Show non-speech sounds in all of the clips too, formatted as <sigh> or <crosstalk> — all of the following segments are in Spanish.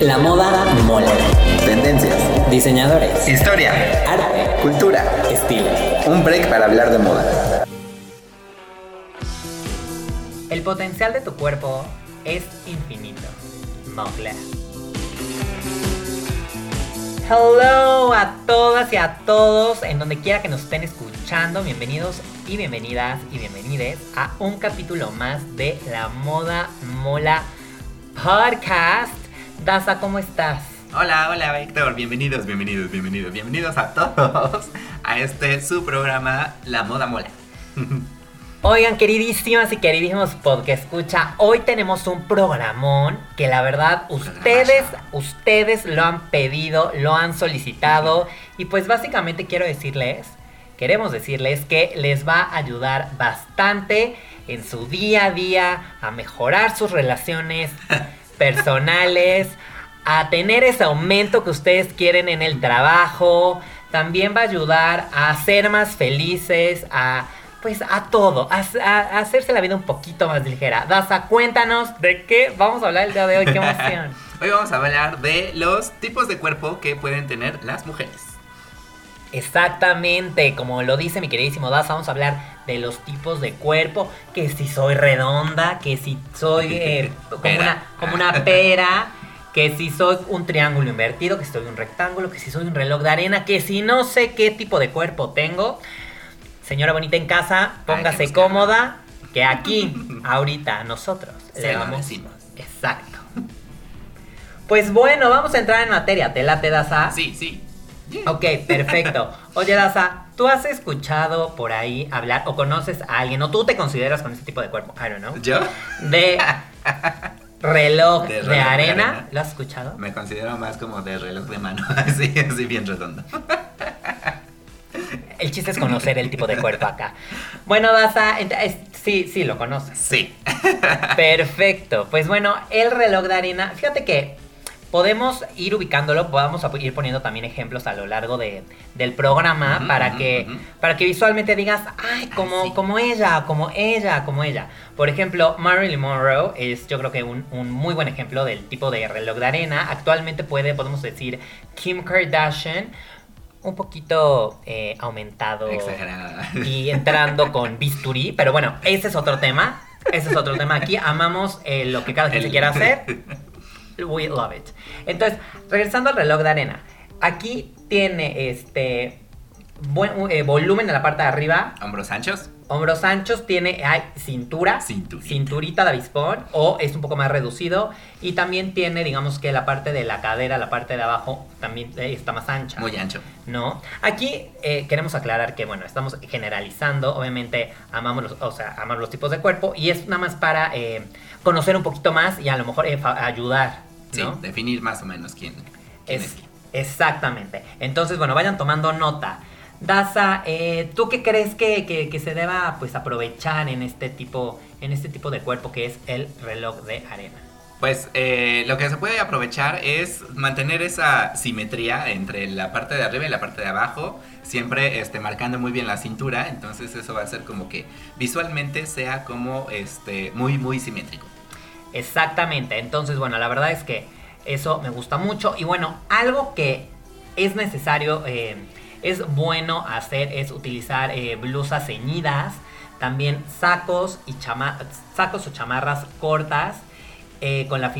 La moda mola. Tendencias. Diseñadores. Historia. Arte. Cultura. Estilo. Un break para hablar de moda. El potencial de tu cuerpo es infinito. Mogla. Hello a todas y a todos en donde quiera que nos estén escuchando. Bienvenidos y bienvenidas y bienvenides a un capítulo más de La Moda Mola Podcast. Daza, ¿cómo estás? Hola, hola Héctor, bienvenidos, bienvenidos, bienvenidos, bienvenidos a todos a este su programa La Moda Mola. <laughs> Oigan, queridísimas y queridísimos podcast escucha, hoy tenemos un programón que la verdad ustedes, ustedes lo han pedido, lo han solicitado y pues básicamente quiero decirles, queremos decirles que les va a ayudar bastante en su día a día a mejorar sus relaciones <laughs> personales, a tener ese aumento que ustedes quieren en el trabajo, también va a ayudar a ser más felices, a pues a todo, a, hacerse la vida un poquito más ligera. Daza, cuéntanos de qué vamos a hablar el día de hoy, qué emoción. <laughs> Hoy vamos a hablar de los tipos de cuerpo que pueden tener las mujeres. Exactamente, como lo dice mi queridísimo Daza, vamos a hablar de los tipos de cuerpo, que si soy redonda, que si soy eh, <laughs> como, una, como una pera, que si soy un triángulo invertido, que si soy un rectángulo, que si soy un reloj de arena, que si no sé qué tipo de cuerpo tengo. Señora bonita en casa, póngase cómoda, que aquí, <laughs> ahorita, nosotros Se le vamos. decimos. Exacto. Pues bueno, vamos a entrar en materia. ¿Te late, Daza? Sí, sí. Ok, perfecto. Oye, Daza, ¿tú has escuchado por ahí hablar o conoces a alguien o tú te consideras con ese tipo de cuerpo? I don't know. ¿Yo? De reloj de, De reloj de arena. arena. ¿Lo has escuchado? Me considero más como de reloj de mano, <laughs> así, así bien redondo. El chiste es conocer el tipo de cuerpo acá. Bueno, Daza, sí, sí, lo conoces. Sí. Perfecto. Pues bueno, el reloj de arena, fíjate que podemos ir ubicándolo, podemos a- ir poniendo también ejemplos a lo largo de- del programa para que para que visualmente digas, ay, como, sí. como ella, como ella, como ella. Por ejemplo, Marilyn Monroe es yo creo que un, un muy buen ejemplo del tipo de reloj de arena. Actualmente puede, podemos decir, Kim Kardashian, un poquito eh, aumentado Exagerada. y entrando <laughs> con bisturí. Pero bueno, ese es otro tema. Ese es otro tema. Aquí amamos eh, lo que cada quien se quiera hacer. <laughs> We love it. Entonces, regresando al reloj de arena. Aquí tiene este buen eh, volumen en la parte de arriba. Hombros anchos. Hombros anchos, tiene hay cintura, Cinturita. cinturita de avispón o es un poco más reducido y también tiene, digamos que la parte de la cadera, la parte de abajo también eh, está más ancha. Muy ancho. ¿no? Aquí eh, queremos aclarar que, bueno, estamos generalizando, obviamente amamos los, o sea, amamos los tipos de cuerpo y es nada más para eh, conocer un poquito más y a lo mejor eh, ayudar, Sí, ¿no? definir más o menos quién, quién es, Es- quién. exactamente. Entonces, bueno, vayan tomando nota. Daza, eh, ¿tú qué crees que, que- que se deba pues aprovechar en este tipo, en este tipo de cuerpo que es el reloj de arena? Pues eh, lo que se puede aprovechar es mantener esa simetría entre la parte de arriba y la parte de abajo, siempre este, marcando muy bien la cintura, entonces eso va a hacer como que visualmente sea como este, muy, muy simétrico. Exactamente, entonces bueno, la verdad es que eso me gusta mucho. Y bueno, algo que es necesario, eh, es bueno hacer es utilizar eh, blusas ceñidas, también sacos y chama sacos o chamarras cortas eh, con, la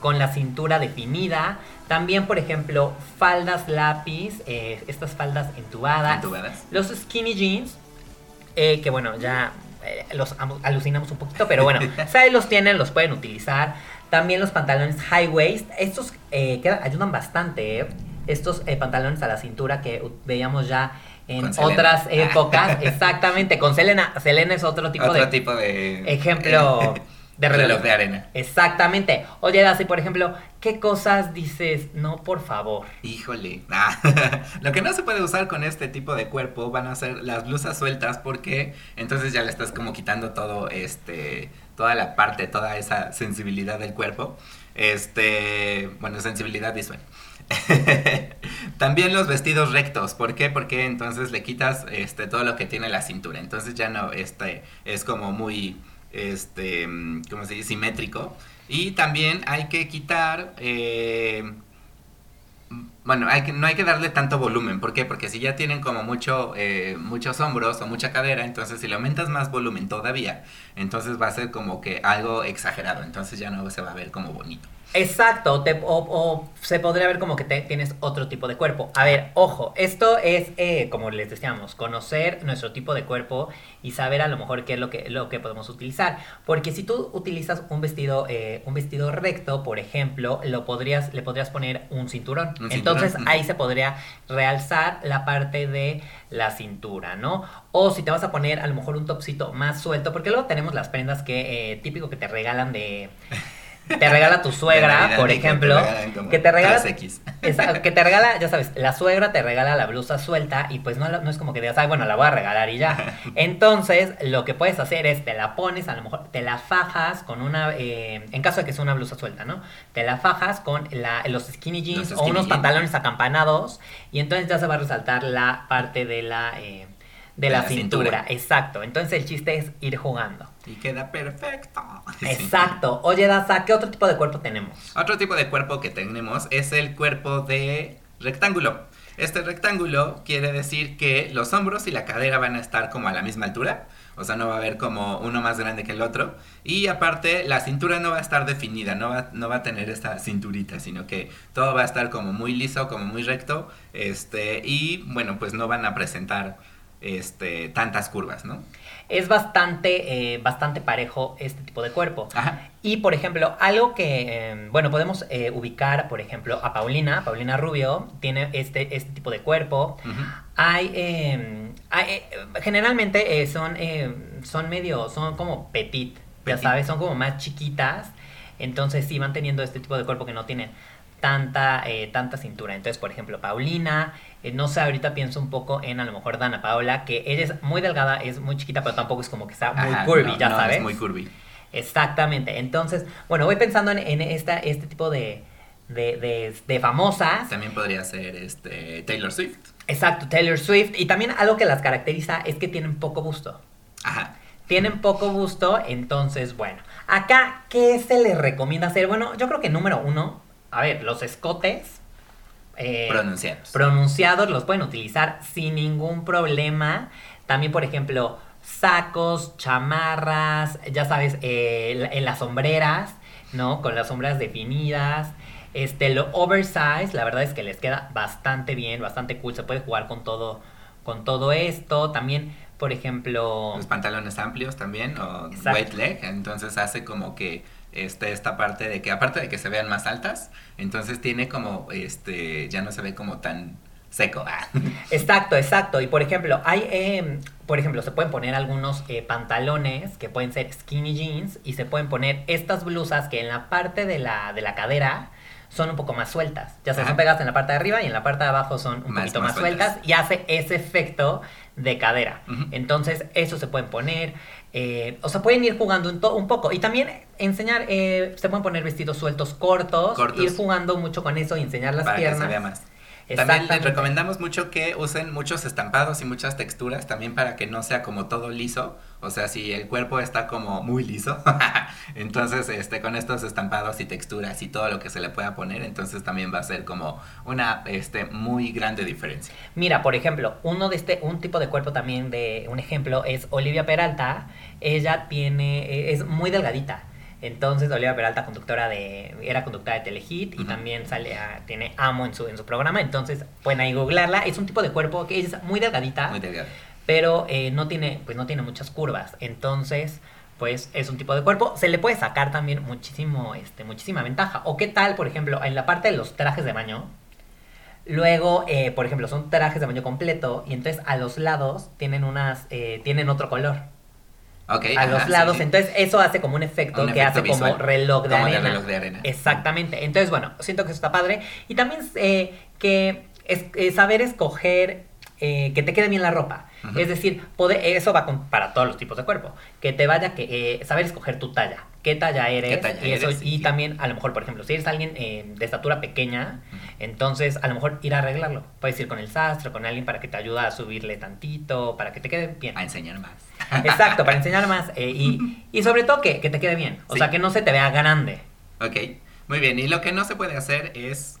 con la cintura definida, también por ejemplo faldas lápiz, estas faldas entubadas, Entubadas. los skinny jeans, que bueno, ya los amo- alucinamos un poquito, pero bueno, <laughs> si ahí los tienen, los pueden utilizar. También los pantalones high waist, estos eh, quedan- ayudan bastante, eh. Estos eh, pantalones a la cintura que veíamos ya en Con Selena. otras <laughs> épocas, exactamente, con Selena. Selena es otro tipo Otro de tipo de ejemplo <laughs> de reloj. reloj de arena. Exactamente. Oye, Daci, por ejemplo, ¿qué cosas dices? No, por favor. Híjole. <laughs> Ah, Lo que no se puede usar con este tipo de cuerpo van a ser las blusas sueltas porque entonces ya le estás como quitando todo este toda la parte, toda esa sensibilidad del cuerpo. Este, bueno, sensibilidad visual. <laughs> También los vestidos rectos, ¿por qué? Porque entonces le quitas este todo lo que tiene la cintura. Entonces ya no este es como muy este, ¿cómo se dice? simétrico Y también hay que quitar... eh, bueno, hay que, no hay que darle tanto volumen. ¿Por qué? Porque si ya tienen como mucho, eh, muchos hombros o mucha cadera, entonces si le aumentas más volumen todavía, entonces va a ser como que algo exagerado. Entonces ya no se va a ver como bonito. Exacto, te- o, o se podría ver como que te- tienes otro tipo de cuerpo. A ver, ojo, esto es, eh, como les decíamos, conocer nuestro tipo de cuerpo y saber a lo mejor qué es lo que, lo que podemos utilizar. Porque si tú utilizas un vestido, eh, un vestido recto, por ejemplo, lo podrías, le podrías poner un cinturón. Un cinturón, Entonces ahí se podría realzar la parte de la cintura, ¿no? O si te vas a poner a lo mejor un topsito más suelto, porque luego tenemos las prendas que, eh, típico que te regalan de... Te regala tu suegra, por te ejemplo, que te regala 3X. <laughs> Esa- que te regala, ya sabes, la suegra te regala la blusa suelta y pues no, la- no es como que digas, ay, bueno, la voy a regalar y ya. <laughs> Entonces, lo que puedes hacer es, te la pones, a lo mejor te la fajas con una, eh, en caso de que sea una blusa suelta, ¿no? Te la fajas con la- los skinny jeans Los o unos jeans. pantalones acampanados y entonces ya se va a resaltar la parte de la, eh, de De la, la cintura. cintura. Exacto. Entonces el chiste es ir jugando. Y queda perfecto. <laughs> Exacto. Oye, Daza, ¿qué otro tipo de cuerpo tenemos? Otro tipo de cuerpo que tenemos es el cuerpo de rectángulo. Este rectángulo quiere decir que los hombros y la cadera van a estar como a la misma altura. O sea, no va a haber como uno más grande que el otro. Y aparte, la cintura no va a estar definida, no va, no va a tener esta cinturita, sino que todo va a estar como muy liso, como muy recto. Este, y bueno, pues no van a presentar este, tantas curvas, ¿no? Es bastante, eh, bastante parejo este tipo de cuerpo. Ajá. Y por ejemplo, algo que, eh, bueno, podemos eh, ubicar, por ejemplo, a Paulina, Paulina Rubio, tiene este, este tipo de cuerpo. Hay, eh, hay, eh, generalmente eh, son, eh, son medio, son como petit, ya Petit. sabes, son como más chiquitas. Entonces sí van teniendo este tipo de cuerpo que no tienen tanta, eh, tanta cintura. Entonces, por ejemplo, Paulina, eh, no sé, ahorita pienso un poco en a lo mejor Dana Paola, que ella es muy delgada, es muy chiquita, pero tampoco es como que está muy Ajá, curvy, no, ya no, sabes. Es muy curvy. Exactamente. Entonces, bueno, voy pensando en, en esta, este tipo de, de, de- de famosas. También podría ser este Taylor Swift. Exacto, Taylor Swift. Y también algo que las caracteriza es que tienen poco busto. Ajá. Tienen poco busto, entonces, bueno. Acá, ¿qué se les recomienda hacer? Bueno, yo creo que número uno, a ver, los escotes. eh, Pronunciados. pronunciados los pueden utilizar sin ningún problema. También, por ejemplo, sacos, chamarras, ya sabes, eh, en las sombreras, ¿no? Con las sombras definidas. Este, lo oversize, la verdad es que les queda bastante bien, bastante cool. Se puede jugar con todo, con todo esto. También, por ejemplo. Los pantalones amplios también, o Exacto. wide leg, entonces hace como que este, esta parte de que, aparte de que se vean más altas, entonces tiene como, este, ya no se ve como tan seco. Ah. <laughs> Exacto, exacto. Y por ejemplo, hay, eh, por ejemplo, se pueden poner algunos eh, pantalones que pueden ser skinny jeans y se pueden poner estas blusas que en la parte de la, de la cadera son un poco más sueltas. Ya se son pegadas en la parte de arriba y en la parte de abajo son un Más- poquito más más, sueltas. sueltas. y hace ese efecto de cadera. Entonces, eso se pueden poner. eh, o sea, pueden ir jugando un, un poco. Y también enseñar, eh, se pueden poner vestidos sueltos cortos, Cortos. ir jugando mucho con eso y enseñar las para que piernas. se vea más. También les recomendamos mucho que usen muchos estampados y muchas texturas también para que no sea como todo liso. O sea, si el cuerpo está como muy liso, <laughs> entonces este, con estos estampados y texturas y todo lo que se le pueda poner, entonces también va a ser como una este, muy grande diferencia. Mira, por ejemplo, uno de este, un tipo de cuerpo también de un ejemplo es Olivia Peralta. Ella tiene, eh, es muy delgadita. Entonces Olivia Peralta, conductora de, era conductora de Telehit y también sale a- tiene Amo en su, en su programa. Entonces pueden ahí googlearla. Es un tipo de cuerpo que es muy delgadita, Muy delgado. pero eh, no tiene, pues no tiene muchas curvas. Entonces, pues es un tipo de cuerpo. Se le puede sacar también muchísimo, este, muchísima ventaja. O qué tal, por ejemplo, en la parte de los trajes de baño. Luego, eh, por ejemplo, son trajes de baño completo y entonces a los lados tienen unas, eh, tienen otro color. A ajá, los lados, sí. entonces eso hace como un efecto Un que efecto hace como reloj de como arena. reloj de arena. Exactamente. Entonces, bueno, siento que eso está padre. Y también eh, que es, eh, saber escoger eh, que te quede bien la ropa. Es decir, eso va con- para todos los tipos de cuerpo. Que te vaya, que eh, saber escoger tu talla. ¿Qué talla eres? ¿Qué talla y eso, eres? y Sí. también, a lo mejor, por ejemplo, si eres alguien eh, de estatura pequeña, entonces a lo mejor ir a arreglarlo. Puedes ir con el sastre, con alguien para que te ayude a subirle tantito, para que te quede bien. A enseñar más. Exacto, para enseñar más. eh, y, <laughs> y sobre todo que, que te quede bien. O Sí. sea, que no se te vea grande. Ok, muy bien. Y lo que no se puede hacer es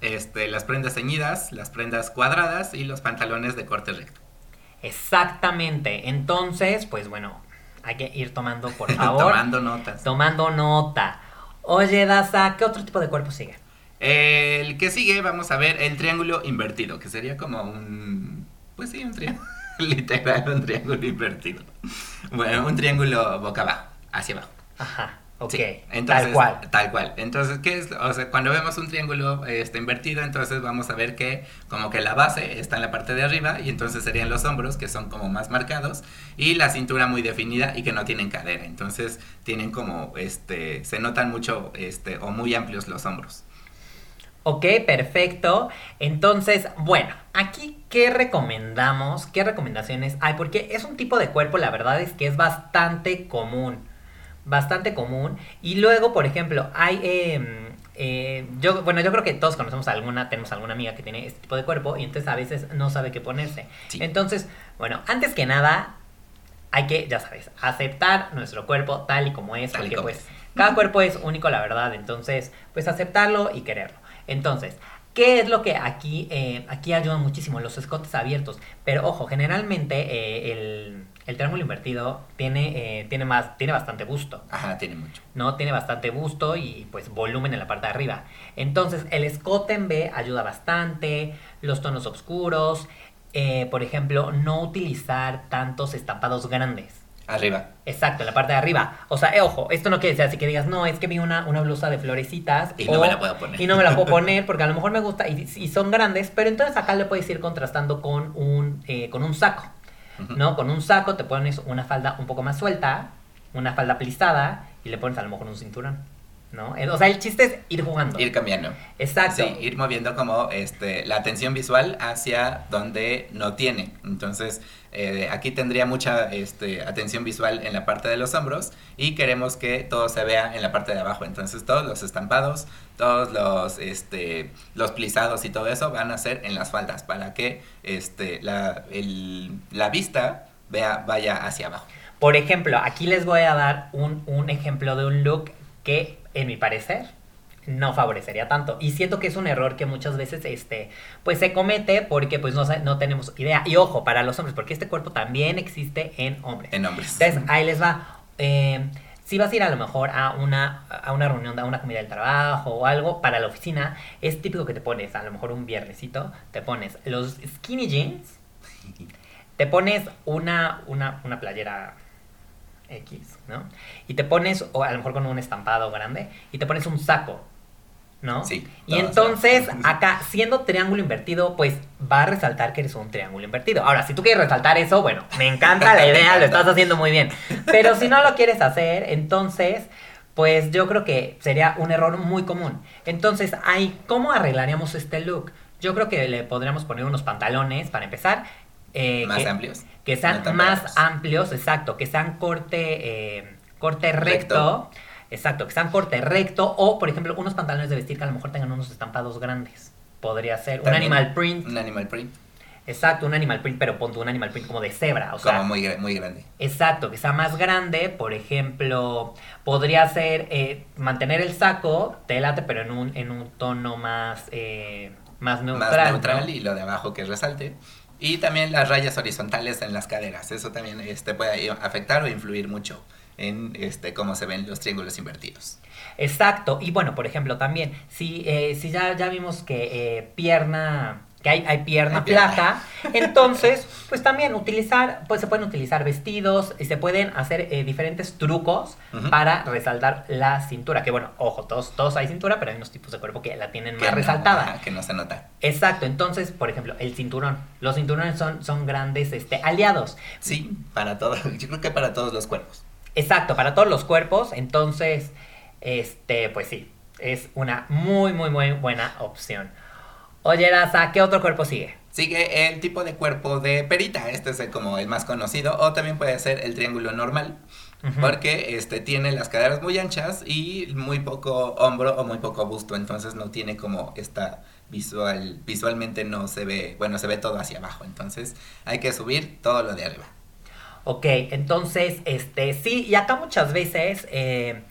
este, las prendas ceñidas, las prendas cuadradas y los pantalones de corte recto. Exactamente. Entonces, pues bueno, hay que ir tomando, por <laughs> favor. Tomando notas. tomando nota. Oye, Daza, ¿qué otro tipo de cuerpo sigue? El que sigue, vamos a ver el triángulo invertido, que sería como un. Pues sí, un triángulo. <laughs> Literal, un triángulo invertido. Bueno, un triángulo boca abajo, hacia abajo. Ajá, ok. Sí, entonces, Tal cual. Tal cual. Entonces, ¿qué es? O sea, cuando vemos un triángulo este, invertido, entonces vamos a ver que como que la base está en la parte de arriba y entonces serían los hombros que son como más marcados y la cintura muy definida y que no tienen cadera. Entonces, tienen como, este, se notan mucho, este, o muy amplios los hombros. Ok, perfecto. Entonces, bueno, aquí, ¿qué recomendamos? ¿Qué recomendaciones hay? Porque es un tipo de cuerpo, la verdad es que es bastante común. Bastante común. Y luego, por ejemplo, hay... eh, eh, yo, bueno, yo creo que todos conocemos a alguna, tenemos alguna amiga que tiene este tipo de cuerpo y entonces a veces no sabe qué ponerse. Sí. Entonces, bueno, antes que nada, hay que, ya sabes, aceptar nuestro cuerpo tal y como es, Tal porque como pues es. cada cuerpo es único, la verdad. Entonces, pues aceptarlo y quererlo. Entonces, ¿qué es lo que aquí, eh, aquí ayuda muchísimo? Los escotes abiertos. Pero ojo, generalmente eh, el, el triángulo invertido tiene, eh, tiene, más, tiene bastante busto. Ajá, tiene mucho. ¿no? Tiene bastante busto y pues volumen en la parte de arriba. Entonces el escote en B ayuda bastante, los tonos oscuros, eh, por ejemplo, no utilizar tantos estampados grandes. Arriba. Exacto, en la parte de arriba. O sea, eh, ojo, esto no quiere decir así que digas, no, es que vi una, una blusa de florecitas. Y no me la puedo poner. Y no me la puedo <laughs> poner porque a lo mejor me gusta y, y son grandes, pero entonces acá le puedes ir contrastando con un, eh, con un saco. ¿No? Con un saco te pones una falda un poco más suelta, una falda plisada y le pones a lo mejor un cinturón, ¿no? Eh, O sea, el chiste es ir jugando. Ir cambiando. Exacto. Sí, ir moviendo como este, la atención visual hacia donde no tiene. Entonces, eh, aquí tendría mucha este, atención visual en la parte de los hombros y queremos que todo se vea en la parte de abajo. Entonces, todos los estampados, todos los, este, los plisados y todo eso van a ser en las faldas para que este, la, el- la vista vea, vaya hacia abajo. Por ejemplo, aquí les voy a dar un, un ejemplo de un look que, en mi parecer, no favorecería tanto. Y siento que es un error que muchas veces este, pues se comete porque pues no, no tenemos idea. Y ojo, para los hombres, porque este cuerpo también existe en hombres. En hombres. Entonces, ahí les va. Eh, si vas a ir a lo mejor a una, a una reunión, a una comida del trabajo o algo para la oficina, es típico que te pones, a lo mejor un viernesito, te pones los skinny jeans, te pones una, una, una playera X, ¿no? Y te pones, o a lo mejor con un estampado grande, y te pones un saco, ¿no? Sí, Y entonces, acá, siendo triángulo invertido, pues va a resaltar que eres un triángulo invertido. Ahora, si tú quieres resaltar eso, bueno, me encanta la idea, lo estás haciendo muy bien. Pero si no lo quieres hacer, entonces, pues yo creo que sería un error muy común. Entonces, ahí, ¿cómo arreglaríamos este look? Yo creo que le podríamos poner unos pantalones para empezar. Eh, Más que- amplios. que sean más amplios, exacto, que sean corte, eh, corte recto, Recto. exacto, que sean corte recto, o por ejemplo, unos pantalones de vestir que a lo mejor tengan unos estampados grandes. Podría ser un animal print, Un animal print. exacto, un animal print, pero ponte un animal print como de cebra, o sea, como muy, gra- muy grande. exacto, que sea más grande, por ejemplo, podría ser eh, mantener el saco, te late, pero en un, en un tono más, eh, más neutral. más ¿no? neutral y lo de abajo que resalte. Y también las rayas horizontales en las caderas. Eso también este, puede afectar o influir mucho en este, cómo se ven los triángulos invertidos. Exacto, y bueno, por ejemplo, también, si, eh, si ya, ya vimos que eh, pierna, que hay, hay pierna flaca, entonces, pues también utilizar, pues se pueden utilizar vestidos y se pueden hacer eh, diferentes trucos para resaltar la cintura, que bueno, ojo, todos, todos hay cintura, pero hay unos tipos de cuerpo que la tienen Que más no, resaltada. que no se nota. Exacto, entonces, por ejemplo, el cinturón. Los cinturones son, son grandes este, aliados. Sí, para todo. <laughs> Yo creo que para todos los cuerpos. Exacto, para todos los cuerpos. Entonces, este, pues sí, es una muy, muy, muy buena opción. Oye, Daza, ¿qué otro cuerpo sigue? Sigue el tipo de cuerpo de perita. Este es el- como el más conocido. O también puede ser el triángulo normal. Porque este, tiene las caderas muy anchas y muy poco hombro o muy poco busto. Entonces no tiene como esta visual. Visualmente no se ve. Bueno, se ve todo hacia abajo. Entonces hay que subir todo lo de arriba. Ok, entonces, este, sí, y acá muchas veces, eh,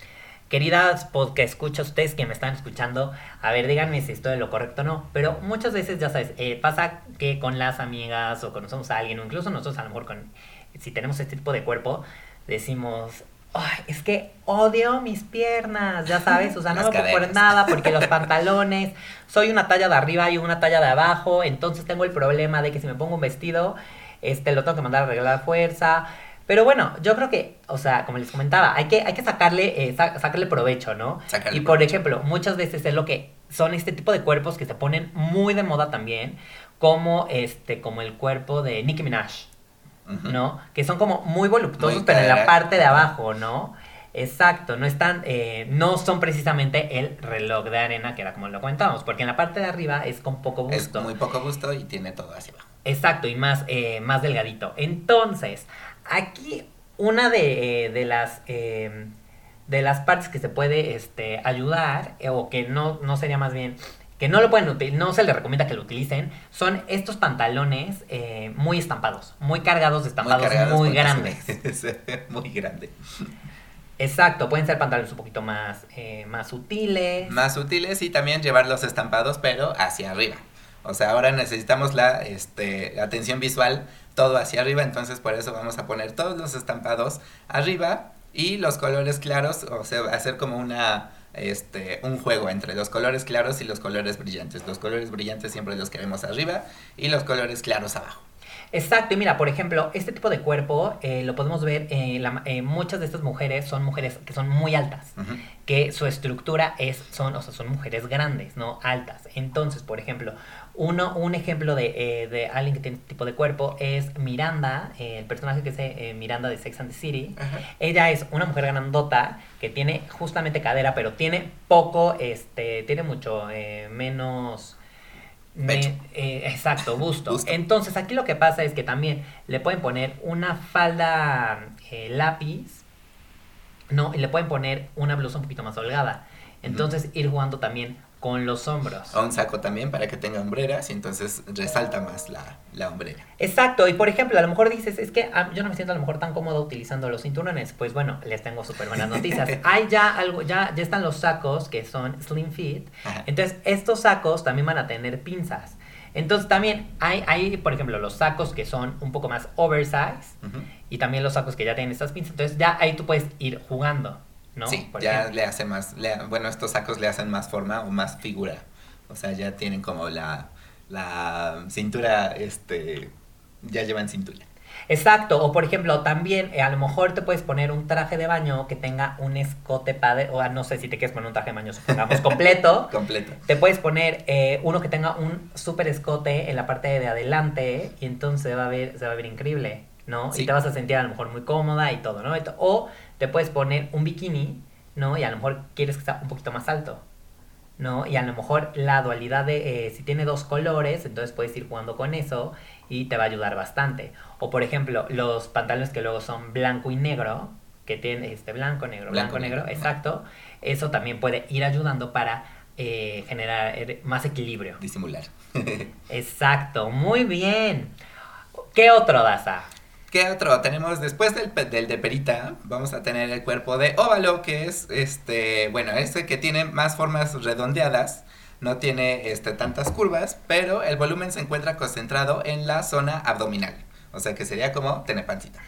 queridas podcast escucha ustedes que me están escuchando, a ver, díganme si estoy de lo correcto o no. Pero muchas veces, ya sabes, eh, pasa que con las amigas o conocemos a alguien, o incluso nosotros a lo mejor con, si tenemos este tipo de cuerpo, decimos, Ay, es que odio mis piernas, ya sabes, o sea, <laughs> no me puedo poner nada porque los <laughs> pantalones, soy una talla de arriba y una talla de abajo, entonces tengo el problema de que si me pongo un vestido, este, lo tengo que mandar a arreglar a fuerza. Pero bueno, yo creo que, o sea, como les comentaba, hay que, hay que sacarle, eh, sa- sacarle provecho, ¿no? Sacarle y por provecho. ejemplo, muchas veces es lo que son este tipo de cuerpos que se ponen muy de moda también, como este, como el cuerpo de Nicki Minaj. ¿no? Que son como muy voluptuosos, Muy pero en la parte de abajo, ¿no? Exacto, no están, eh, no son precisamente el reloj de arena, que era como lo comentábamos, porque en la parte de arriba es con poco Es gusto. muy poco gusto y tiene todo hacia abajo. Exacto, y más, eh, más delgadito. Entonces, aquí una de, eh, de las eh, de las partes que se puede este, ayudar, eh, o que no, no sería más bien, que no lo pueden no se les recomienda que lo utilicen, son estos pantalones eh, muy estampados, muy cargados de estampados muy, cargados porque grandes. <laughs> muy grande. Exacto, pueden ser pantalones un poquito más, eh, más sutiles. Más útiles y también llevar los estampados, pero hacia arriba. O sea, ahora necesitamos la este, atención visual todo hacia arriba, entonces por eso vamos a poner todos los estampados arriba y los colores claros, o sea, hacer como una este un juego entre los colores claros y los colores brillantes. Los colores brillantes siempre los queremos arriba y los colores claros abajo. Exacto, y mira, por ejemplo, este tipo de cuerpo eh, lo podemos ver, eh, la- eh, muchas de estas mujeres son mujeres que son muy altas, que su estructura es, son, o sea, son mujeres grandes, ¿no? Altas. Entonces, por ejemplo, uno, un ejemplo de, eh, de alguien que tiene este tipo de cuerpo es Miranda, eh, el personaje que es eh, Miranda de Sex and the City. Ajá. Ella es una mujer grandota que tiene justamente cadera, pero tiene poco, este, tiene mucho menos... Pecho. exacto, busto. Busto. Entonces aquí lo que pasa es que también le pueden poner una falda lápiz, ¿no? Y le pueden poner una blusa un poquito más holgada. Entonces ir jugando también con los hombros. O un saco también para que tenga hombreras y entonces resalta más la, la hombrera. Exacto, y por ejemplo, a lo mejor dices, es que ah, yo no me siento a lo mejor tan cómodo utilizando los cinturones. Pues bueno, les tengo súper buenas noticias. <laughs> Hay ya algo, ya, ya están los sacos que son slim fit. Ajá. Entonces, estos sacos también van a tener pinzas. Entonces también hay, hay, por ejemplo, los sacos que son un poco más oversize Ujú. y también los sacos que ya tienen estas pinzas. Entonces ya ahí tú puedes ir jugando, ¿no? Sí, Por ya ejemplo. le hace más, le- bueno, estos sacos le hacen más forma o más figura. O sea, ya tienen como la, la cintura, este, ya llevan cintura. Exacto, o por ejemplo, también eh, a lo mejor te puedes poner un traje de baño que tenga un escote padre, o ah, no sé si te quieres poner un traje de baño, supongamos, <laughs> completo. Completo. Te puedes poner eh, uno que tenga un súper escote en la parte de adelante y entonces va a ver, se va a ver increíble, ¿no? Sí. Y te vas a sentir a lo mejor muy cómoda y todo, ¿no? O te puedes poner un bikini, ¿no? Y a lo mejor quieres que sea un poquito más alto, ¿no? Y a lo mejor la dualidad de, eh, si tiene dos colores, entonces puedes ir jugando con eso y te va a ayudar bastante. O por ejemplo, los pantalones que luego son blanco y negro, que tienen este blanco, negro, blanco, Blanco, negro, negro. exacto. Eso también puede ir ayudando para eh, generar más equilibrio. Disimular. <laughs> Exacto, muy bien. ¿Qué otro, Daza? ¿Qué otro? Tenemos después del, del de perita, vamos a tener el cuerpo de óvalo, que es este, bueno, este que tiene más formas redondeadas, no tiene este, tantas curvas, pero el volumen se encuentra concentrado en la zona abdominal, o sea que sería como tener pancita.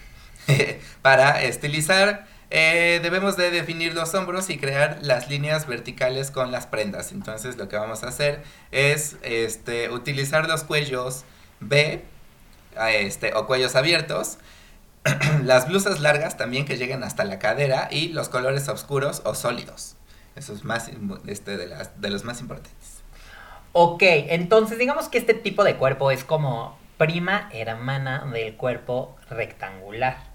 <laughs> Para estilizar, eh, debemos de definir los hombros y crear las líneas verticales con las prendas. Entonces lo que vamos a hacer es este, utilizar los cuellos B este, o cuellos abiertos. <clears throat> Las blusas largas también que lleguen hasta la cadera y los colores oscuros o sólidos. Eso es más este, de, de los más importantes. Ok, entonces digamos que este tipo de cuerpo es como prima hermana del cuerpo rectangular.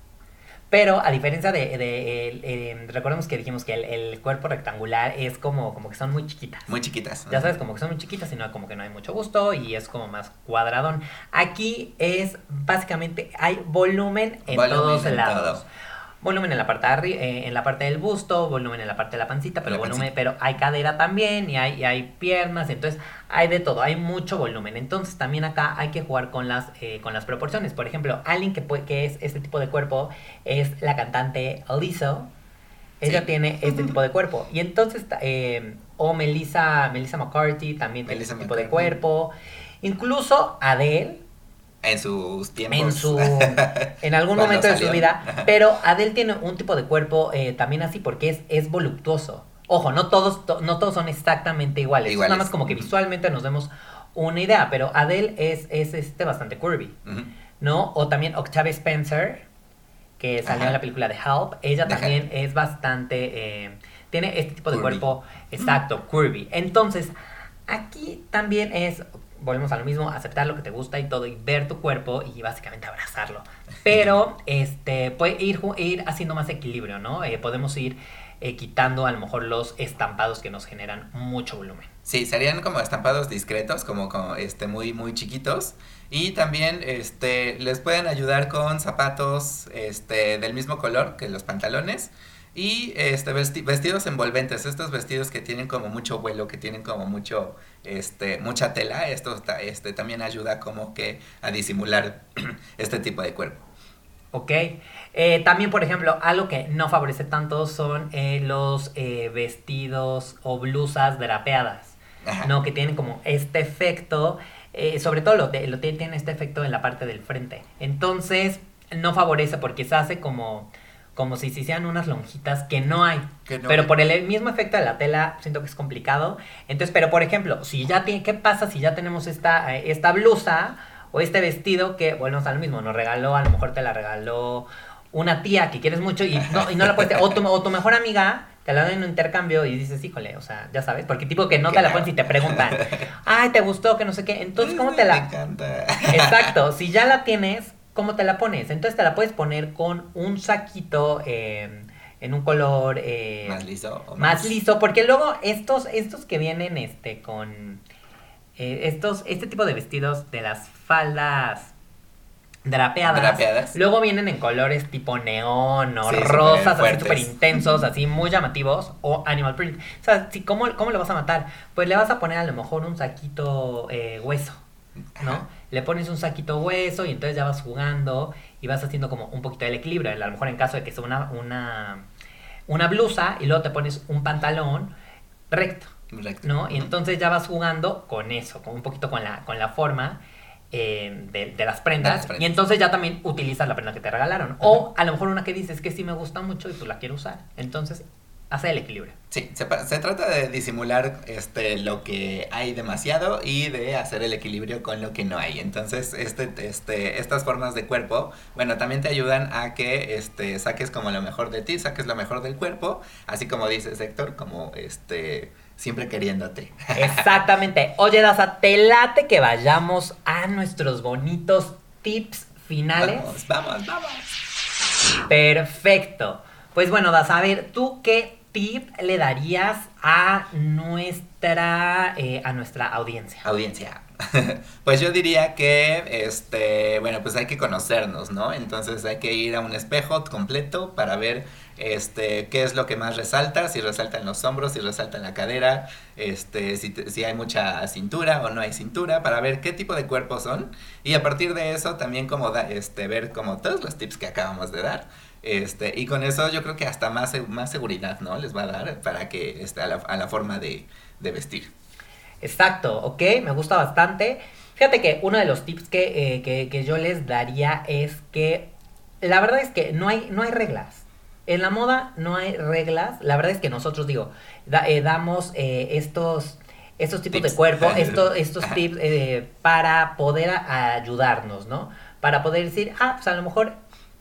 Pero a diferencia de, de el- el- recordemos que dijimos que el, el cuerpo rectangular es como, como que son muy chiquitas. Muy chiquitas. Ya sabes, como que son muy chiquitas y no, como que no hay mucho gusto y es como más cuadradón. Aquí es básicamente, hay volumen en Volumen todos en lados. todo. Volumen en la parte de arri- eh, en la parte del busto, volumen en la parte de la pancita, pero La volumen, pancita. pero hay cadera también y hay, y hay piernas, entonces hay de todo, hay mucho volumen. Entonces también acá hay que jugar con las, eh, con las proporciones. Por ejemplo, alguien que, puede, que es este tipo de cuerpo es la cantante Lizzo. Ella Sí. tiene este tipo de cuerpo. Y entonces, eh, o Melissa, Melissa McCarthy también tiene este tipo de cuerpo. Incluso Adele, En sus tiempos. en su <laughs> en algún momento de su vida. Pero Adele tiene un tipo de cuerpo eh, también así porque es, es voluptuoso. Ojo, no todos, to- no todos son exactamente iguales. Es. Nada más como que visualmente nos demos una idea. Pero Adele es, es este bastante curvy. ¿no? O también Octavia Spencer, que salió Ajá. en la película de Help. Ella De también es bastante. eh, tiene este tipo de cuerpo exacto, curvy. Entonces, aquí también es. Volvemos a lo mismo, aceptar lo que te gusta y todo, y ver tu cuerpo y básicamente abrazarlo. Pero, <laughs> este, puede ir, ir haciendo más equilibrio, ¿no? Eh, podemos ir eh, quitando a lo mejor los estampados que nos generan mucho volumen. Sí, serían como estampados discretos, como, como este, muy, muy chiquitos. Y también este, les pueden ayudar con zapatos este, del mismo color que los pantalones. Y este, vesti- vestidos envolventes, estos vestidos que tienen como mucho vuelo, que tienen como mucho, este, mucha tela, esto este, también ayuda como que a disimular <clears throat> este tipo de cuerpo. Ok. Eh, también, por ejemplo, algo que no favorece tanto son eh, los eh, vestidos o blusas drapeadas, Ajá. ¿no? Que tienen como este efecto, sobre todo lo, lo tiene, tiene este efecto en la parte del frente. Entonces, no favorece porque se hace como, como si se hicieran unas lonjitas que no hay. Que no pero hay. por el mismo efecto de la tela, siento que es complicado. Entonces, pero por ejemplo, si ya tiene, ¿qué pasa si ya tenemos esta, eh, esta blusa o este vestido que, volvemos a lo mismo, nos regaló, a lo mejor te la regaló una tía que quieres mucho y no, y no la puedes, o tu, o tu mejor amiga te la dan en un intercambio y dices, híjole, o sea, ya sabes, porque tipo que no te la pones y te preguntan, ay, ¿te gustó? Que no sé qué. Entonces, ¿cómo te Me la...? encanta. Exacto, si ya la tienes, ¿cómo te la pones? Entonces te la puedes poner con un saquito eh, en un color eh, Más liso. o más liso, porque luego estos, estos que vienen este con eh, estos, este tipo de vestidos de las faldas drapeadas, Drapeadas. luego vienen en colores tipo neón o Sí, rosas, así súper intensos, así muy llamativos, o animal print. O sea, si, ¿cómo, ¿cómo le vas a matar? Pues le vas a poner a lo mejor un saquito eh, hueso. ¿No? Le pones un saquito hueso y entonces ya vas jugando y vas haciendo como un poquito del equilibrio. A lo mejor en caso de que sea una, una, una blusa y luego te pones un pantalón recto, Recto. ¿no? Y entonces ya vas jugando con eso, con un poquito con la, con la forma eh, de, de las prendas. De las prendas. Y entonces ya también utilizas la prenda que te regalaron. O a lo mejor una que dices que sí me gusta mucho y pues la quiero usar. Entonces, hace el equilibrio. Sí, se, se trata de disimular este, lo que hay demasiado y de hacer el equilibrio con lo que no hay. Entonces, este, este, estas formas de cuerpo, bueno, también te ayudan a que este, saques como lo mejor de ti, saques lo mejor del cuerpo, así como dices Héctor, como este, siempre queriéndote. <laughs> Exactamente. Oye, Daza, te late que vayamos a nuestros bonitos tips finales. Vamos, vamos, vamos. Perfecto. Pues bueno, Daza, a ver, ¿tú qué tip le darías a nuestra, eh, a nuestra audiencia? Audiencia. <laughs> pues yo diría que, este, bueno, pues hay que conocernos, ¿no? Entonces hay que ir a un espejo completo para ver, este, qué es lo que más resalta, si resalta en los hombros, si resalta en la cadera, este, si, si hay mucha cintura o no hay cintura, para ver qué tipo de cuerpos son. Y a partir de eso también como da, este, ver como todos los tips que acabamos de dar. Este, y con eso yo creo que hasta más, más seguridad, ¿no? Les va a dar para que, este, a la, a la forma de, de vestir. Exacto, ok, me gusta bastante. Fíjate que uno de los tips que, eh, que- que yo les daría es que la verdad es que no hay, no hay reglas. En la moda no hay reglas. La verdad es que nosotros, digo, da- eh, damos eh, estos, estos tipos Tips. de cuerpo, <laughs> estos, estos tips para poder a- ayudarnos, ¿no? Para poder decir, ah, pues a lo mejor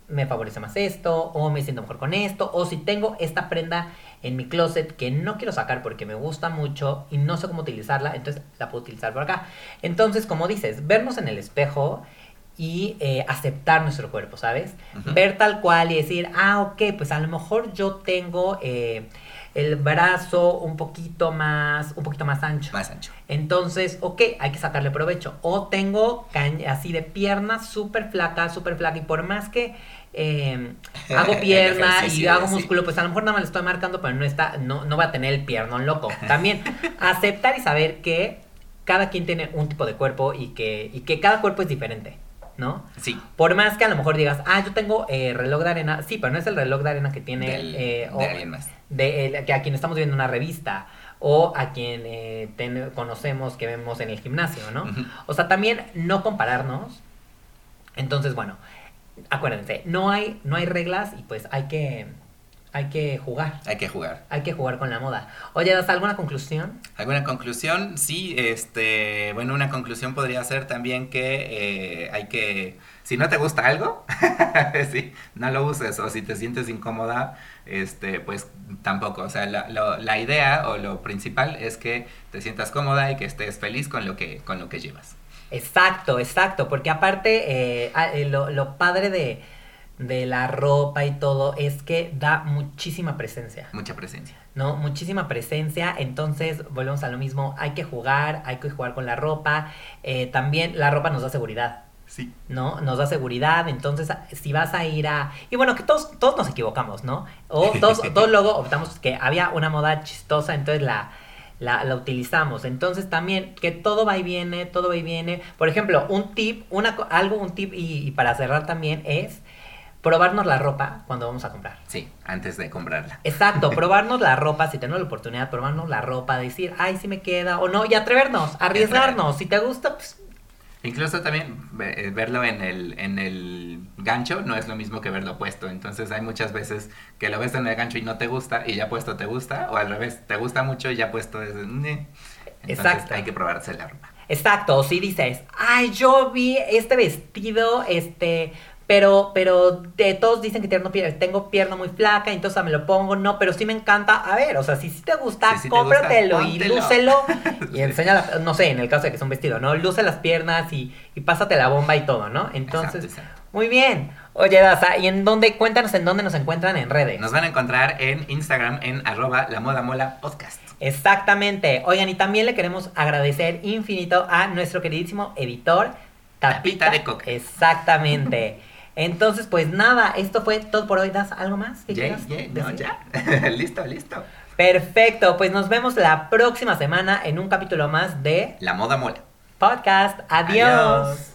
me favorece más esto, o me siento mejor con esto, o si tengo esta prenda en mi closet que no quiero sacar porque me gusta mucho y no sé cómo utilizarla, entonces la puedo utilizar por acá. Entonces, como dices, vernos en el espejo y eh, aceptar nuestro cuerpo, ¿sabes? Ver tal cual y decir, ah, ok, pues a lo mejor yo tengo eh, el brazo un poquito más, un poquito más ancho. Más ancho. Entonces, ok, hay que sacarle provecho. O tengo así de pierna súper flaca, súper flaca. Y por más que eh, <laughs> hago pierna y hago sí. músculo, pues a lo mejor nada más le estoy marcando, pero no está, no, no va a tener el piernón loco. También <laughs> aceptar y saber que cada quien tiene un tipo de cuerpo y que, y que cada cuerpo es diferente. ¿No? Sí. Por más que a lo mejor digas, ah, yo tengo eh, reloj de arena, sí, pero no es el reloj de arena que tiene Del- eh, o- de alguien más. de el- que a quien estamos viendo en una revista o a quien eh, ten- conocemos que vemos en el gimnasio, ¿no? O sea, también no compararnos. Entonces, bueno, acuérdense, no hay, no hay reglas y pues hay que, hay que jugar. Hay que jugar. Hay que jugar con la moda. Oye, ¿das alguna conclusión? ¿Alguna conclusión? Sí, este, bueno, una conclusión podría ser también que eh, hay que, si no te gusta algo, <laughs> sí, no lo uses, o si te sientes incómoda, este, pues tampoco, o sea, la, lo- la idea o lo principal es que te sientas cómoda y que estés feliz con lo que, con lo que llevas. Exacto, exacto, porque aparte eh, ah, eh, lo, lo padre de, de la ropa y todo es que da muchísima presencia. Mucha presencia. ¿no? Muchísima presencia, entonces volvemos a lo mismo, hay que jugar, hay que jugar con la ropa, eh, también la ropa nos da seguridad, Sí. ¿no? Nos da seguridad, entonces si vas a ir a... Y bueno, que todos, todos nos equivocamos, ¿no? O <laughs> todos, todos luego optamos que había una moda chistosa, entonces la, la, la utilizamos. Entonces también que todo va y viene, todo va y viene. Por ejemplo, un tip, una, algo, un tip y, y para cerrar también es probarnos la ropa cuando vamos a comprar. Sí, antes de comprarla. Exacto, <laughs> probarnos la ropa, si tenemos la oportunidad, probarnos la ropa, decir, ay, si me queda o no, y atrevernos, arriesgarnos. Si te gusta, pues Incluso también eh, verlo en el, en el gancho no es lo mismo que verlo puesto. Entonces hay muchas veces que lo ves en el gancho y no te gusta y ya puesto te gusta. O al revés, te gusta mucho y ya puesto es... "Neh". Entonces Exacto. hay que probarse la ropa. Exacto, o si dices, ay, yo vi este vestido, este, pero, pero de todos dicen que tengo pierna, tengo pierna muy flaca, entonces me lo pongo, no, pero sí me encanta, a ver, o sea, si sí te gusta, Si te gusta, cómpratelo y lúcelo <laughs> y enseña, la- no sé, en el caso de que es un vestido, ¿no? Luce las piernas y, y pásate la bomba y todo, ¿no? Entonces, Exacto, exacto. muy bien. Oye, Daza, ¿y en dónde, cuéntanos en dónde nos encuentran en redes? Nos van a encontrar en Instagram en arroba la moda mola podcast. Exactamente. Oigan, y también le queremos agradecer infinito a nuestro queridísimo editor, Tapita, Tapita de Coca. Exactamente. <laughs> Entonces, pues nada, esto fue todo por hoy. ¿Das algo más? que Yeah, yeah, no, ya. <laughs> listo, listo. Perfecto, pues nos vemos la próxima semana en un capítulo más de La moda mola. Podcast. Adiós. Adiós.